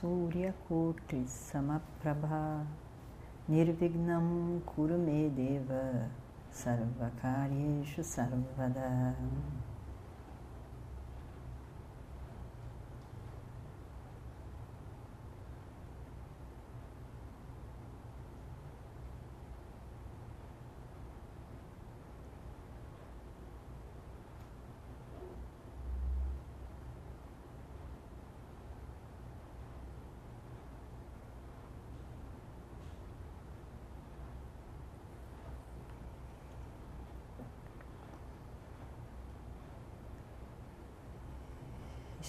Suryakurti Samaprabha Nirvignam Kurumedeva Sarvakaryeshu Sarvada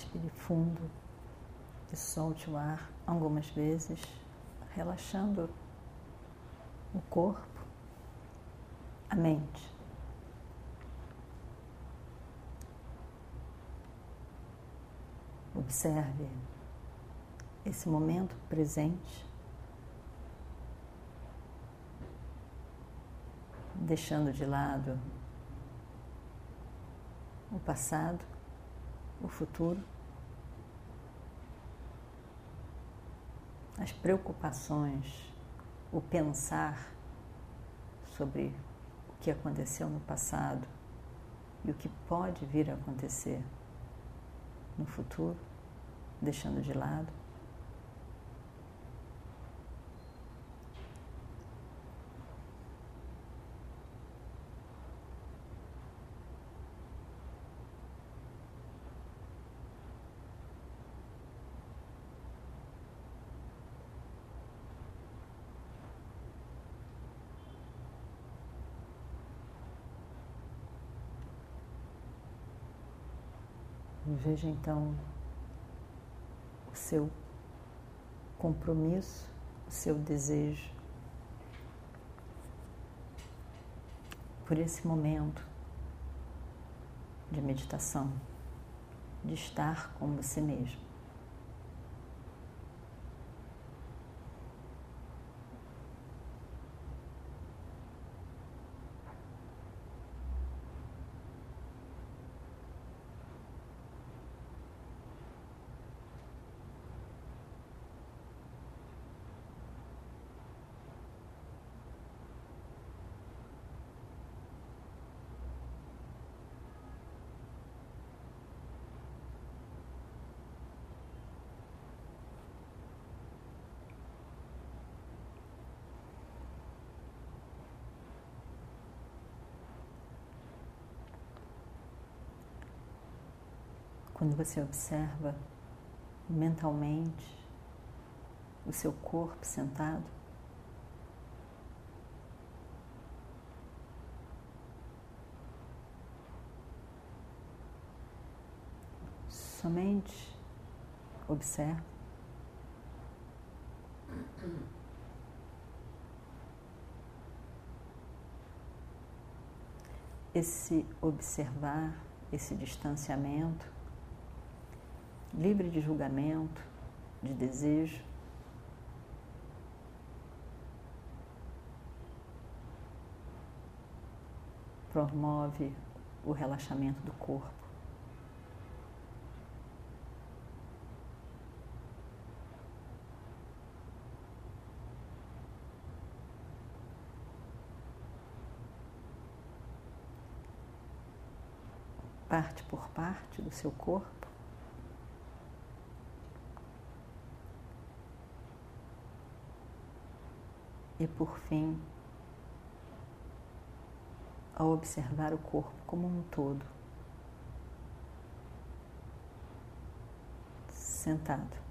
Respire fundo e solte o ar algumas vezes, relaxando o corpo, a mente. Observe esse momento presente, deixando de lado o passado o futuro, as preocupações, o pensar sobre o que aconteceu no passado e o que pode vir a acontecer no futuro, deixando de lado. Veja então o seu compromisso, o seu desejo por esse momento de meditação, de estar com você mesmo. Quando você observa mentalmente o seu corpo sentado, somente observa. Esse observar, esse distanciamento livre de julgamento, de desejo. Promove o relaxamento do corpo. Parte por parte do seu corpo. E por fim, ao observar o corpo como um todo, sentado.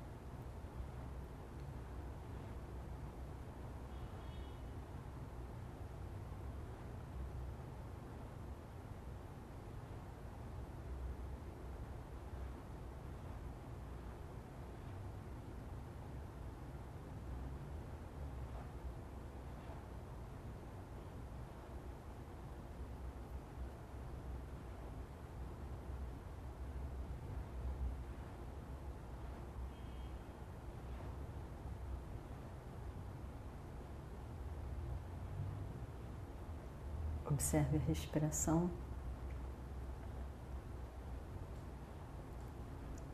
Observe a respiração.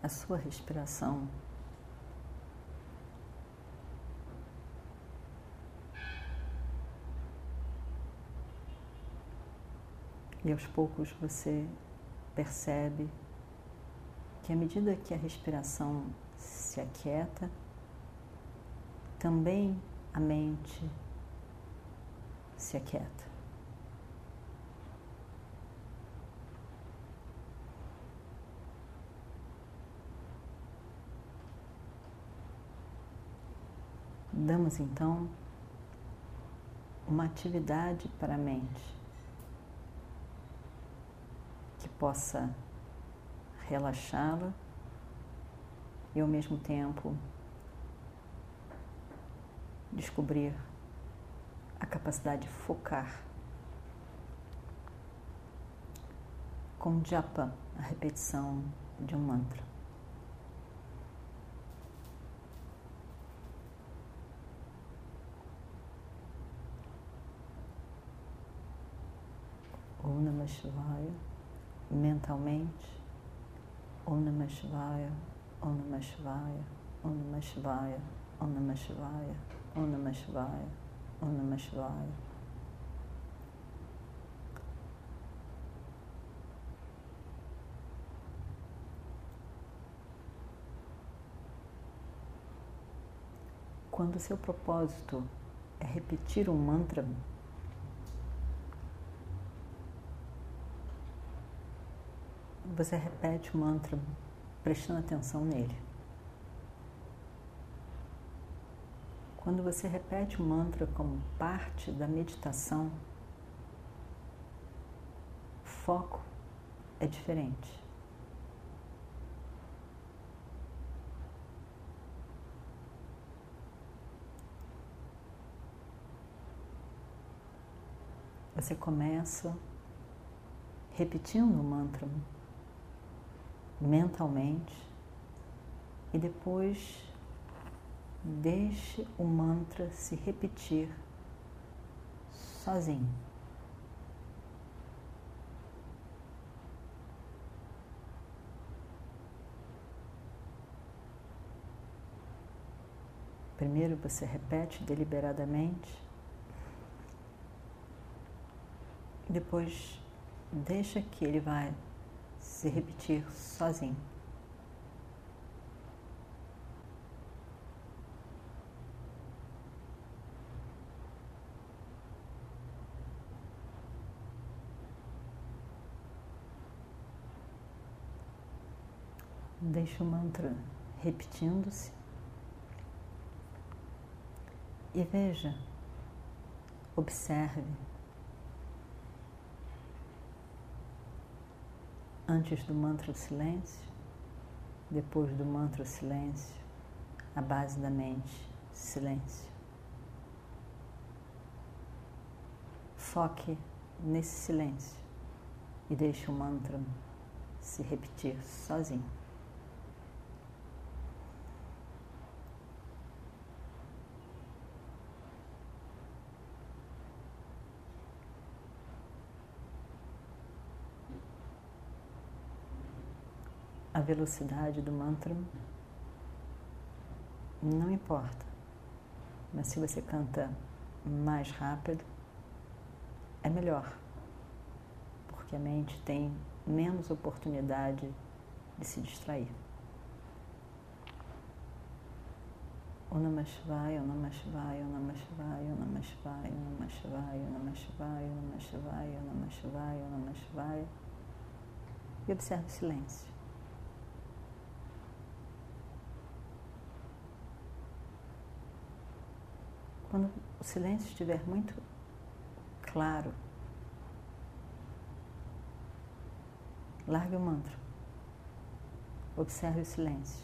A sua respiração. E aos poucos você percebe que à medida que a respiração se aquieta, também a mente se aquieta. Damos então uma atividade para a mente que possa relaxá-la e ao mesmo tempo descobrir a capacidade de focar com japa, a repetição de um mantra. Om Namah Shivaya, mentalmente, Om Namah Shivaya, Om Namah Shivaya, Om Namah Shivaya, Om Namah Shivaya, Om Namah Shivaya, Om Namah Shivaya. Quando o seu propósito é repetir um mantra, você repete o mantra prestando atenção nele. Quando você repete o mantra como parte da meditação, o foco é diferente. Você começa repetindo o mantra mentalmente e depois deixe o mantra se repetir sozinho. Primeiro você repete deliberadamente, depois deixa que ele vai se repetir sozinho. Deixa o mantra repetindo-se e veja, observe antes do mantra silêncio, depois do mantra silêncio, a base da mente, silêncio. Foque nesse silêncio e deixe o mantra se repetir sozinho. A velocidade do mantra não importa. Mas se você canta mais rápido, é melhor, porque a mente tem menos oportunidade de se distrair. O Namah Shivaya, o Namah Shivaya, o Namah o Namah o Namah o Namah o Namah o Namah o Namah. E observe o silêncio. Quando o silêncio estiver muito claro, largue o mantra. Observe o silêncio.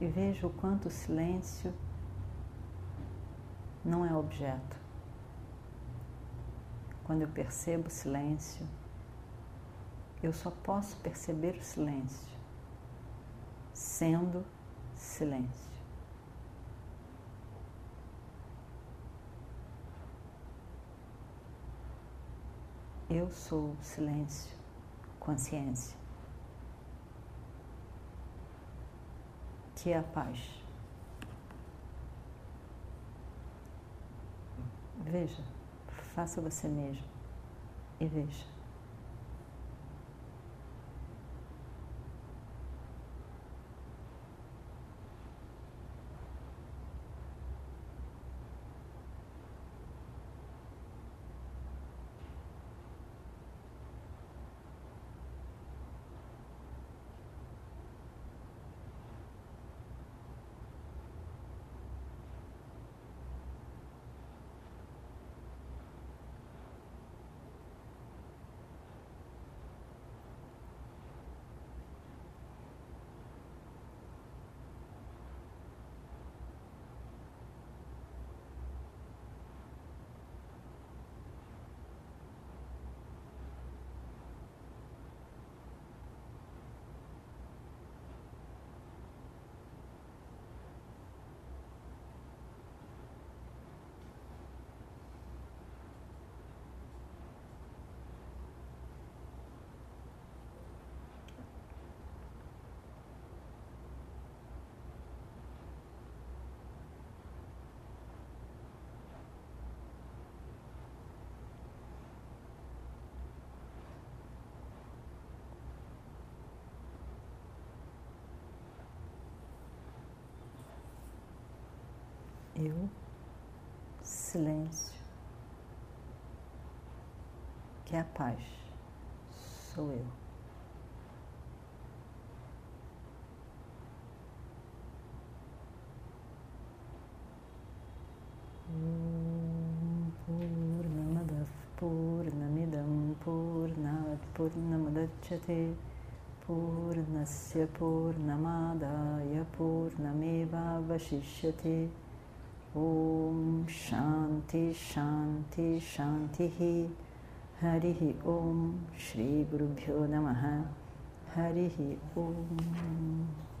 E veja o quanto o silêncio não é objeto. Quando eu percebo o silêncio, eu só posso perceber o silêncio sendo silêncio. Eu sou silêncio, consciência. Que é a paz. Veja, faça você mesmo e veja. Eu, silêncio, que é a paz, sou eu. Purnamadav Purnamidam Purnat Purnamadachyate Purnasya Purnamadaya Purnameva Vashishyate ॐ शान्ति शान्ति शान्तिः। हरिः ॐ श्रीगुरुभ्यो नमः। हरिः ॐ।